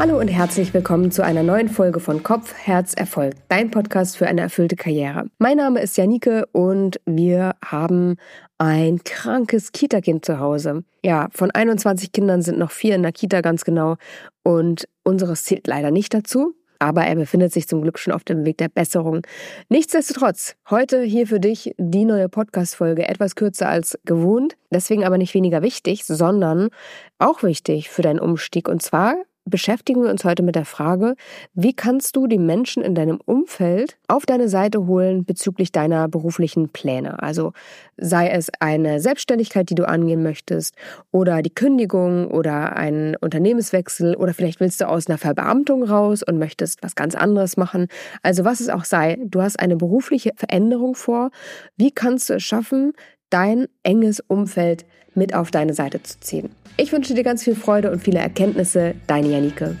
Hallo und herzlich willkommen zu einer neuen Folge von Kopf, Herz, Erfolg, dein Podcast für eine erfüllte Karriere. Mein Name ist Janike und wir haben ein krankes Kita-Kind zu Hause. Ja, von 21 Kindern sind noch vier in der Kita ganz genau und unseres zählt leider nicht dazu. Aber er befindet sich zum Glück schon auf dem Weg der Besserung. Nichtsdestotrotz, heute hier für dich die neue Podcast-Folge, etwas kürzer als gewohnt, deswegen aber nicht weniger wichtig, sondern auch wichtig für deinen Umstieg. Und zwar beschäftigen wir uns heute mit der Frage, wie kannst du die Menschen in deinem Umfeld auf deine Seite holen bezüglich deiner beruflichen Pläne? Also sei es eine Selbstständigkeit, die du angehen möchtest oder die Kündigung oder ein Unternehmenswechsel oder vielleicht willst du aus einer Verbeamtung raus und möchtest was ganz anderes machen. Also was es auch sei, du hast eine berufliche Veränderung vor. Wie kannst du es schaffen, dein enges Umfeld mit auf deine Seite zu ziehen. Ich wünsche dir ganz viel Freude und viele Erkenntnisse. Deine Janike.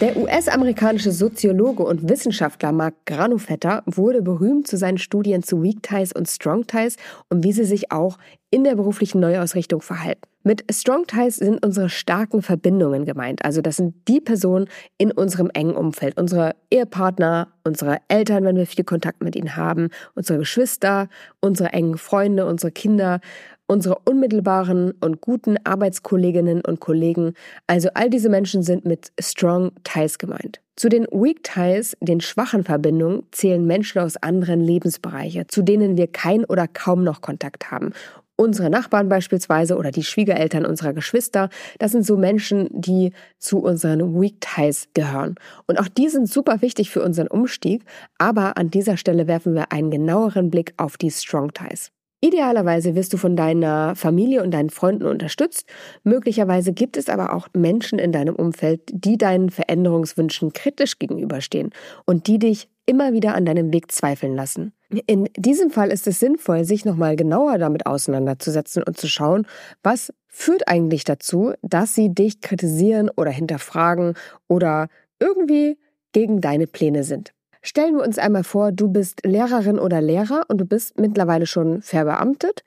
Der US-amerikanische Soziologe und Wissenschaftler Mark Granufetter wurde berühmt zu seinen Studien zu Weak Ties und Strong Ties und wie sie sich auch in der beruflichen Neuausrichtung verhalten. Mit Strong Ties sind unsere starken Verbindungen gemeint. Also das sind die Personen in unserem engen Umfeld. Unsere Ehepartner, unsere Eltern, wenn wir viel Kontakt mit ihnen haben, unsere Geschwister, unsere engen Freunde, unsere Kinder, unsere unmittelbaren und guten Arbeitskolleginnen und Kollegen. Also all diese Menschen sind mit Strong Ties gemeint. Zu den Weak Ties, den schwachen Verbindungen, zählen Menschen aus anderen Lebensbereichen, zu denen wir kein oder kaum noch Kontakt haben unsere Nachbarn beispielsweise oder die Schwiegereltern unserer Geschwister, das sind so Menschen, die zu unseren Weak Ties gehören. Und auch die sind super wichtig für unseren Umstieg, aber an dieser Stelle werfen wir einen genaueren Blick auf die Strong Ties. Idealerweise wirst du von deiner Familie und deinen Freunden unterstützt. Möglicherweise gibt es aber auch Menschen in deinem Umfeld, die deinen Veränderungswünschen kritisch gegenüberstehen und die dich immer wieder an deinem Weg zweifeln lassen. In diesem Fall ist es sinnvoll, sich nochmal genauer damit auseinanderzusetzen und zu schauen, was führt eigentlich dazu, dass sie dich kritisieren oder hinterfragen oder irgendwie gegen deine Pläne sind. Stellen wir uns einmal vor, du bist Lehrerin oder Lehrer und du bist mittlerweile schon verbeamtet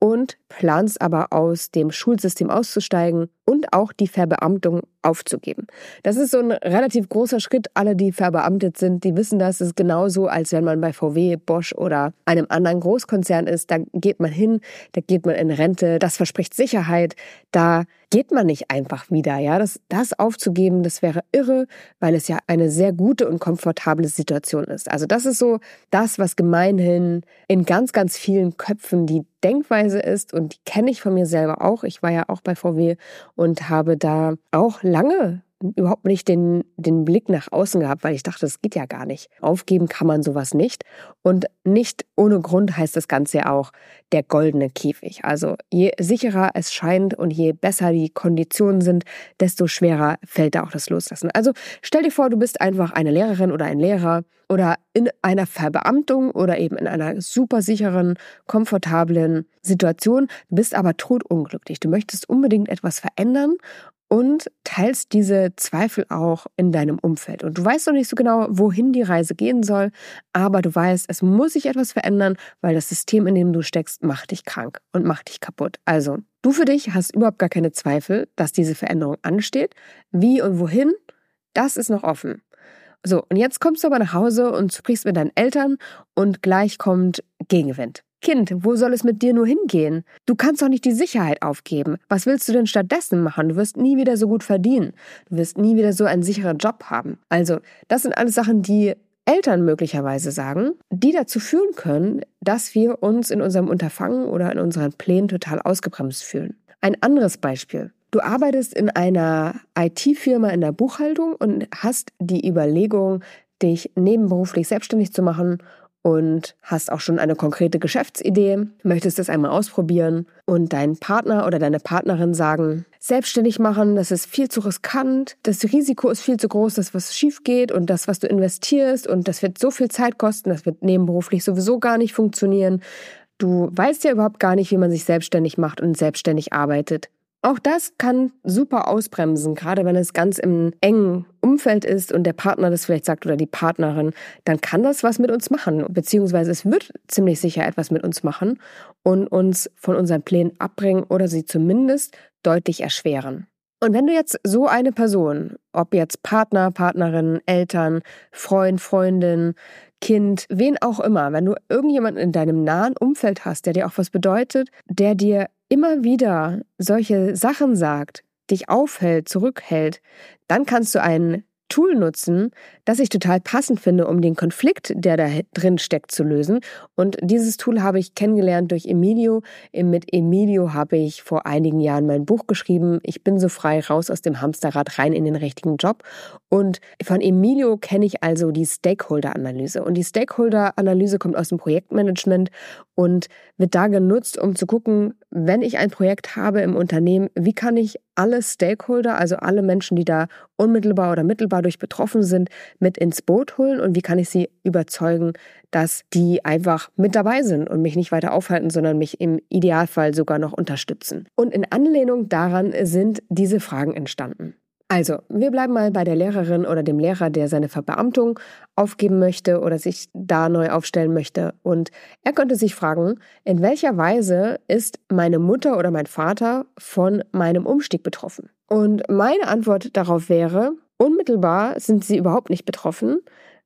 und planst aber aus dem Schulsystem auszusteigen und auch die Verbeamtung aufzugeben. Das ist so ein relativ großer Schritt. Alle, die verbeamtet sind, die wissen das. Es ist genauso, als wenn man bei VW, Bosch oder einem anderen Großkonzern ist. Da geht man hin, da geht man in Rente. Das verspricht Sicherheit. Da geht man nicht einfach wieder. Ja, das, das aufzugeben, das wäre irre, weil es ja eine sehr gute und komfortable Situation ist. Also das ist so das, was gemeinhin in ganz, ganz vielen Köpfen die Denkweise ist und die kenne ich von mir selber auch. Ich war ja auch bei VW und habe da auch lange überhaupt nicht den, den Blick nach außen gehabt, weil ich dachte, das geht ja gar nicht. Aufgeben kann man sowas nicht. Und nicht ohne Grund heißt das Ganze ja auch der goldene Käfig. Also je sicherer es scheint und je besser die Konditionen sind, desto schwerer fällt da auch das Loslassen. Also stell dir vor, du bist einfach eine Lehrerin oder ein Lehrer oder in einer Verbeamtung oder eben in einer super sicheren, komfortablen Situation, bist aber totunglücklich. Du möchtest unbedingt etwas verändern und teilst diese Zweifel auch in deinem Umfeld. Und du weißt noch nicht so genau, wohin die Reise gehen soll, aber du weißt, es muss sich etwas verändern, weil das System, in dem du steckst, macht dich krank und macht dich kaputt. Also, du für dich hast überhaupt gar keine Zweifel, dass diese Veränderung ansteht. Wie und wohin, das ist noch offen. So, und jetzt kommst du aber nach Hause und sprichst mit deinen Eltern und gleich kommt Gegenwind. Kind, wo soll es mit dir nur hingehen? Du kannst doch nicht die Sicherheit aufgeben. Was willst du denn stattdessen machen? Du wirst nie wieder so gut verdienen. Du wirst nie wieder so einen sicheren Job haben. Also, das sind alles Sachen, die Eltern möglicherweise sagen, die dazu führen können, dass wir uns in unserem Unterfangen oder in unseren Plänen total ausgebremst fühlen. Ein anderes Beispiel. Du arbeitest in einer IT-Firma in der Buchhaltung und hast die Überlegung, dich nebenberuflich selbstständig zu machen und hast auch schon eine konkrete Geschäftsidee, möchtest es einmal ausprobieren und dein Partner oder deine Partnerin sagen, selbstständig machen, das ist viel zu riskant, das Risiko ist viel zu groß, dass was schief geht und das, was du investierst und das wird so viel Zeit kosten, das wird nebenberuflich sowieso gar nicht funktionieren. Du weißt ja überhaupt gar nicht, wie man sich selbstständig macht und selbstständig arbeitet. Auch das kann super ausbremsen, gerade wenn es ganz im engen Umfeld ist und der Partner das vielleicht sagt oder die Partnerin, dann kann das was mit uns machen, beziehungsweise es wird ziemlich sicher etwas mit uns machen und uns von unseren Plänen abbringen oder sie zumindest deutlich erschweren. Und wenn du jetzt so eine Person, ob jetzt Partner, Partnerin, Eltern, Freund, Freundin, Kind, wen auch immer, wenn du irgendjemanden in deinem nahen Umfeld hast, der dir auch was bedeutet, der dir immer wieder solche Sachen sagt, dich aufhält, zurückhält, dann kannst du einen Tool nutzen, das ich total passend finde, um den Konflikt, der da drin steckt, zu lösen. Und dieses Tool habe ich kennengelernt durch Emilio. Mit Emilio habe ich vor einigen Jahren mein Buch geschrieben. Ich bin so frei raus aus dem Hamsterrad rein in den richtigen Job. Und von Emilio kenne ich also die Stakeholder-Analyse. Und die Stakeholder-Analyse kommt aus dem Projektmanagement und wird da genutzt, um zu gucken, wenn ich ein Projekt habe im Unternehmen, wie kann ich alle Stakeholder, also alle Menschen, die da unmittelbar oder mittelbar durch betroffen sind, mit ins Boot holen und wie kann ich sie überzeugen, dass die einfach mit dabei sind und mich nicht weiter aufhalten, sondern mich im Idealfall sogar noch unterstützen. Und in Anlehnung daran sind diese Fragen entstanden. Also, wir bleiben mal bei der Lehrerin oder dem Lehrer, der seine Verbeamtung aufgeben möchte oder sich da neu aufstellen möchte. Und er könnte sich fragen, in welcher Weise ist meine Mutter oder mein Vater von meinem Umstieg betroffen? Und meine Antwort darauf wäre, unmittelbar sind sie überhaupt nicht betroffen,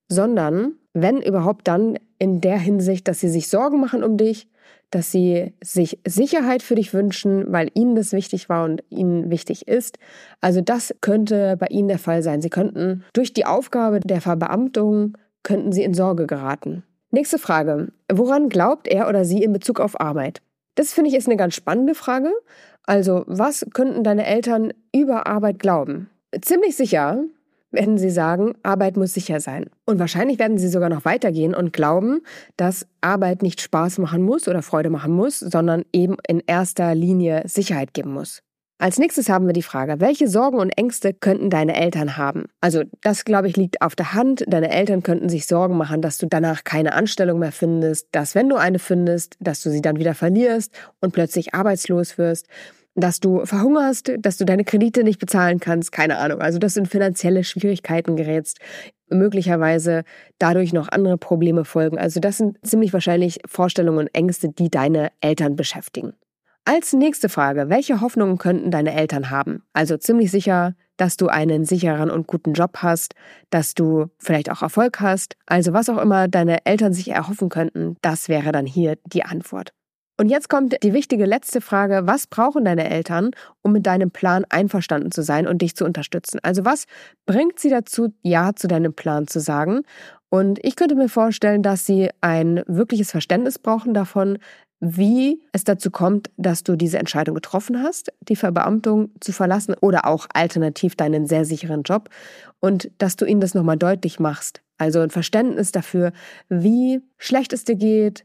sondern wenn überhaupt dann in der Hinsicht, dass sie sich Sorgen machen um dich, dass sie sich Sicherheit für dich wünschen, weil ihnen das wichtig war und ihnen wichtig ist. Also das könnte bei ihnen der Fall sein. Sie könnten durch die Aufgabe der Verbeamtung könnten sie in Sorge geraten. Nächste Frage. Woran glaubt er oder sie in Bezug auf Arbeit? Das finde ich ist eine ganz spannende Frage. Also, was könnten deine Eltern über Arbeit glauben? Ziemlich sicher werden sie sagen, Arbeit muss sicher sein. Und wahrscheinlich werden sie sogar noch weitergehen und glauben, dass Arbeit nicht Spaß machen muss oder Freude machen muss, sondern eben in erster Linie Sicherheit geben muss. Als nächstes haben wir die Frage, welche Sorgen und Ängste könnten deine Eltern haben? Also das, glaube ich, liegt auf der Hand. Deine Eltern könnten sich Sorgen machen, dass du danach keine Anstellung mehr findest, dass wenn du eine findest, dass du sie dann wieder verlierst und plötzlich arbeitslos wirst dass du verhungerst, dass du deine Kredite nicht bezahlen kannst, keine Ahnung. Also, dass du in finanzielle Schwierigkeiten gerätst, möglicherweise dadurch noch andere Probleme folgen. Also, das sind ziemlich wahrscheinlich Vorstellungen und Ängste, die deine Eltern beschäftigen. Als nächste Frage, welche Hoffnungen könnten deine Eltern haben? Also ziemlich sicher, dass du einen sicheren und guten Job hast, dass du vielleicht auch Erfolg hast. Also was auch immer deine Eltern sich erhoffen könnten, das wäre dann hier die Antwort. Und jetzt kommt die wichtige letzte Frage, was brauchen deine Eltern, um mit deinem Plan einverstanden zu sein und dich zu unterstützen? Also was bringt sie dazu, Ja zu deinem Plan zu sagen? Und ich könnte mir vorstellen, dass sie ein wirkliches Verständnis brauchen davon, wie es dazu kommt, dass du diese Entscheidung getroffen hast, die Verbeamtung zu verlassen oder auch alternativ deinen sehr sicheren Job und dass du ihnen das nochmal deutlich machst. Also ein Verständnis dafür, wie schlecht es dir geht,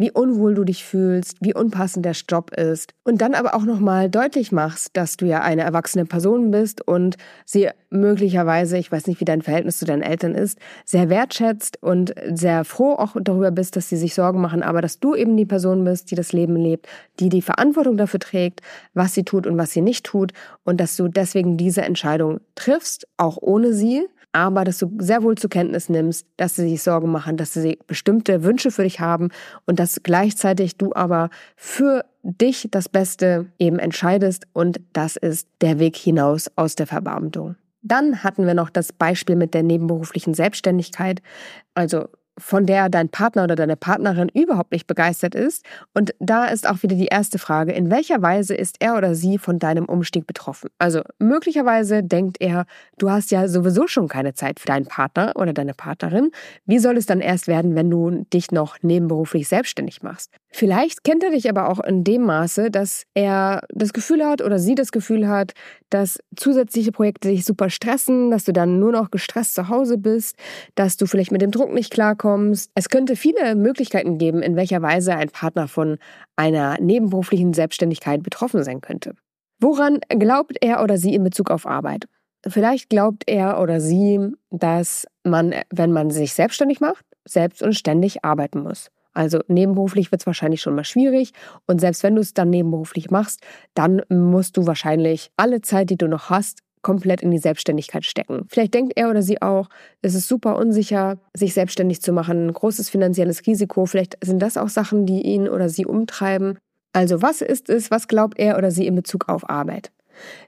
wie unwohl du dich fühlst, wie unpassend der Job ist und dann aber auch nochmal deutlich machst, dass du ja eine erwachsene Person bist und sie möglicherweise, ich weiß nicht, wie dein Verhältnis zu deinen Eltern ist, sehr wertschätzt und sehr froh auch darüber bist, dass sie sich Sorgen machen, aber dass du eben die Person bist, die das Leben lebt, die die Verantwortung dafür trägt, was sie tut und was sie nicht tut und dass du deswegen diese Entscheidung triffst, auch ohne sie aber dass du sehr wohl zur Kenntnis nimmst, dass sie sich Sorgen machen, dass sie bestimmte Wünsche für dich haben und dass gleichzeitig du aber für dich das Beste eben entscheidest und das ist der Weg hinaus aus der Verbeamtung. Dann hatten wir noch das Beispiel mit der nebenberuflichen Selbstständigkeit. Also von der dein Partner oder deine Partnerin überhaupt nicht begeistert ist. Und da ist auch wieder die erste Frage, in welcher Weise ist er oder sie von deinem Umstieg betroffen? Also möglicherweise denkt er, du hast ja sowieso schon keine Zeit für deinen Partner oder deine Partnerin. Wie soll es dann erst werden, wenn du dich noch nebenberuflich selbstständig machst? Vielleicht kennt er dich aber auch in dem Maße, dass er das Gefühl hat oder sie das Gefühl hat, dass zusätzliche Projekte dich super stressen, dass du dann nur noch gestresst zu Hause bist, dass du vielleicht mit dem Druck nicht klarkommst. Es könnte viele Möglichkeiten geben, in welcher Weise ein Partner von einer nebenberuflichen Selbstständigkeit betroffen sein könnte. Woran glaubt er oder sie in Bezug auf Arbeit? Vielleicht glaubt er oder sie, dass man, wenn man sich selbstständig macht, selbst und ständig arbeiten muss. Also nebenberuflich wird es wahrscheinlich schon mal schwierig. Und selbst wenn du es dann nebenberuflich machst, dann musst du wahrscheinlich alle Zeit, die du noch hast, komplett in die Selbstständigkeit stecken. Vielleicht denkt er oder sie auch, es ist super unsicher, sich selbstständig zu machen, großes finanzielles Risiko. Vielleicht sind das auch Sachen, die ihn oder sie umtreiben. Also was ist es, was glaubt er oder sie in Bezug auf Arbeit?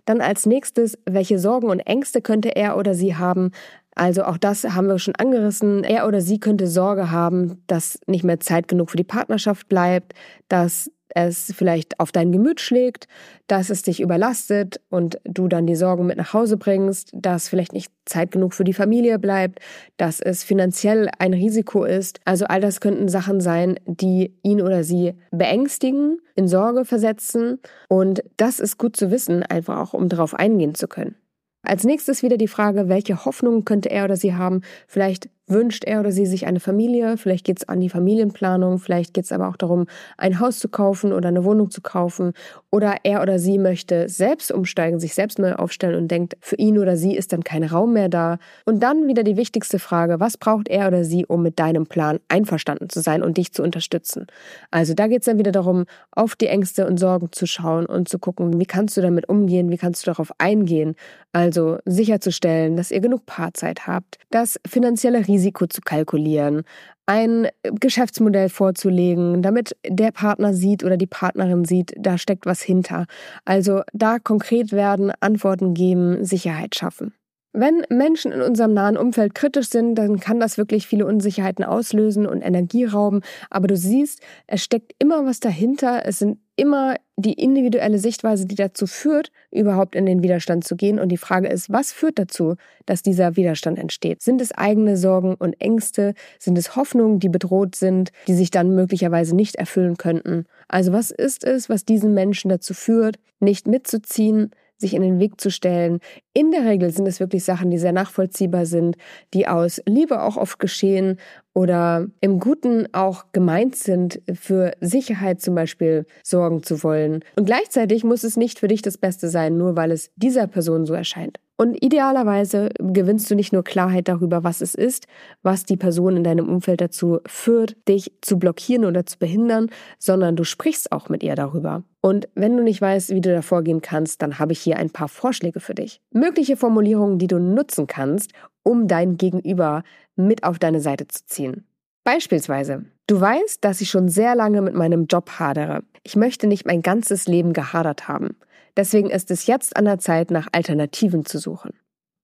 Dann als nächstes, welche Sorgen und Ängste könnte er oder sie haben? Also auch das haben wir schon angerissen. Er oder sie könnte Sorge haben, dass nicht mehr Zeit genug für die Partnerschaft bleibt, dass es vielleicht auf dein Gemüt schlägt, dass es dich überlastet und du dann die Sorgen mit nach Hause bringst, dass vielleicht nicht Zeit genug für die Familie bleibt, dass es finanziell ein Risiko ist. Also all das könnten Sachen sein, die ihn oder sie beängstigen, in Sorge versetzen und das ist gut zu wissen, einfach auch um darauf eingehen zu können. Als nächstes wieder die Frage, welche Hoffnungen könnte er oder sie haben? Vielleicht wünscht er oder sie sich eine Familie, vielleicht geht es an die Familienplanung, vielleicht geht es aber auch darum, ein Haus zu kaufen oder eine Wohnung zu kaufen. Oder er oder sie möchte selbst umsteigen, sich selbst neu aufstellen und denkt, für ihn oder sie ist dann kein Raum mehr da. Und dann wieder die wichtigste Frage, was braucht er oder sie, um mit deinem Plan einverstanden zu sein und dich zu unterstützen? Also da geht es dann wieder darum, auf die Ängste und Sorgen zu schauen und zu gucken, wie kannst du damit umgehen, wie kannst du darauf eingehen. Also sicherzustellen, dass ihr genug Paarzeit habt, das finanzielle Risiko zu kalkulieren, ein Geschäftsmodell vorzulegen, damit der Partner sieht oder die Partnerin sieht, da steckt was hinter. Also da konkret werden, Antworten geben, Sicherheit schaffen. Wenn Menschen in unserem nahen Umfeld kritisch sind, dann kann das wirklich viele Unsicherheiten auslösen und Energie rauben. Aber du siehst, es steckt immer was dahinter. Es sind immer die individuelle Sichtweise, die dazu führt, überhaupt in den Widerstand zu gehen. Und die Frage ist, was führt dazu, dass dieser Widerstand entsteht? Sind es eigene Sorgen und Ängste? Sind es Hoffnungen, die bedroht sind, die sich dann möglicherweise nicht erfüllen könnten? Also was ist es, was diesen Menschen dazu führt, nicht mitzuziehen, sich in den Weg zu stellen. In der Regel sind es wirklich Sachen, die sehr nachvollziehbar sind, die aus Liebe auch oft geschehen oder im Guten auch gemeint sind, für Sicherheit zum Beispiel sorgen zu wollen. Und gleichzeitig muss es nicht für dich das Beste sein, nur weil es dieser Person so erscheint. Und idealerweise gewinnst du nicht nur Klarheit darüber, was es ist, was die Person in deinem Umfeld dazu führt, dich zu blockieren oder zu behindern, sondern du sprichst auch mit ihr darüber. Und wenn du nicht weißt, wie du da vorgehen kannst, dann habe ich hier ein paar Vorschläge für dich. Mögliche Formulierungen, die du nutzen kannst, um dein Gegenüber mit auf deine Seite zu ziehen. Beispielsweise, du weißt, dass ich schon sehr lange mit meinem Job hadere. Ich möchte nicht mein ganzes Leben gehadert haben. Deswegen ist es jetzt an der Zeit, nach Alternativen zu suchen.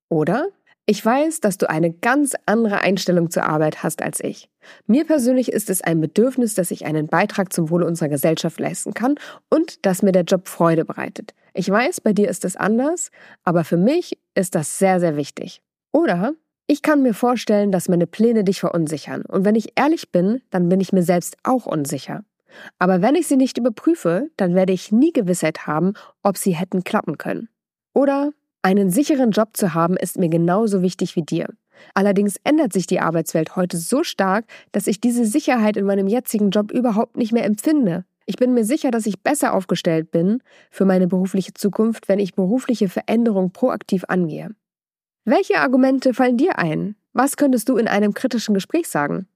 Oder ich weiß, dass du eine ganz andere Einstellung zur Arbeit hast als ich. Mir persönlich ist es ein Bedürfnis, dass ich einen Beitrag zum Wohle unserer Gesellschaft leisten kann und dass mir der Job Freude bereitet. Ich weiß, bei dir ist es anders, aber für mich ist das sehr, sehr wichtig. Oder ich kann mir vorstellen, dass meine Pläne dich verunsichern. Und wenn ich ehrlich bin, dann bin ich mir selbst auch unsicher. Aber wenn ich sie nicht überprüfe, dann werde ich nie Gewissheit haben, ob sie hätten klappen können. Oder einen sicheren Job zu haben, ist mir genauso wichtig wie dir. Allerdings ändert sich die Arbeitswelt heute so stark, dass ich diese Sicherheit in meinem jetzigen Job überhaupt nicht mehr empfinde. Ich bin mir sicher, dass ich besser aufgestellt bin für meine berufliche Zukunft, wenn ich berufliche Veränderung proaktiv angehe. Welche Argumente fallen dir ein? Was könntest du in einem kritischen Gespräch sagen?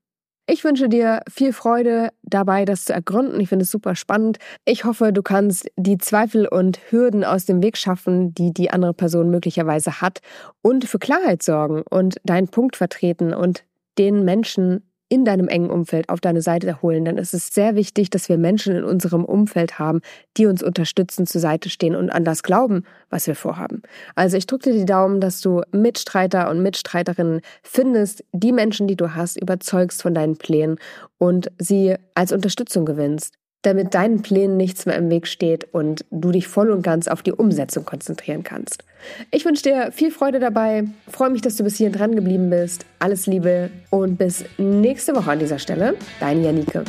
Ich wünsche dir viel Freude dabei, das zu ergründen. Ich finde es super spannend. Ich hoffe, du kannst die Zweifel und Hürden aus dem Weg schaffen, die die andere Person möglicherweise hat und für Klarheit sorgen und deinen Punkt vertreten und den Menschen in deinem engen Umfeld auf deine Seite holen. Denn es ist sehr wichtig, dass wir Menschen in unserem Umfeld haben, die uns unterstützen, zur Seite stehen und an das glauben, was wir vorhaben. Also ich drücke dir die Daumen, dass du Mitstreiter und Mitstreiterinnen findest, die Menschen, die du hast, überzeugst von deinen Plänen und sie als Unterstützung gewinnst damit deinen Plänen nichts mehr im Weg steht und du dich voll und ganz auf die Umsetzung konzentrieren kannst. Ich wünsche dir viel Freude dabei, freue mich, dass du bis hierhin dran geblieben bist. Alles Liebe und bis nächste Woche an dieser Stelle. Deine Janike.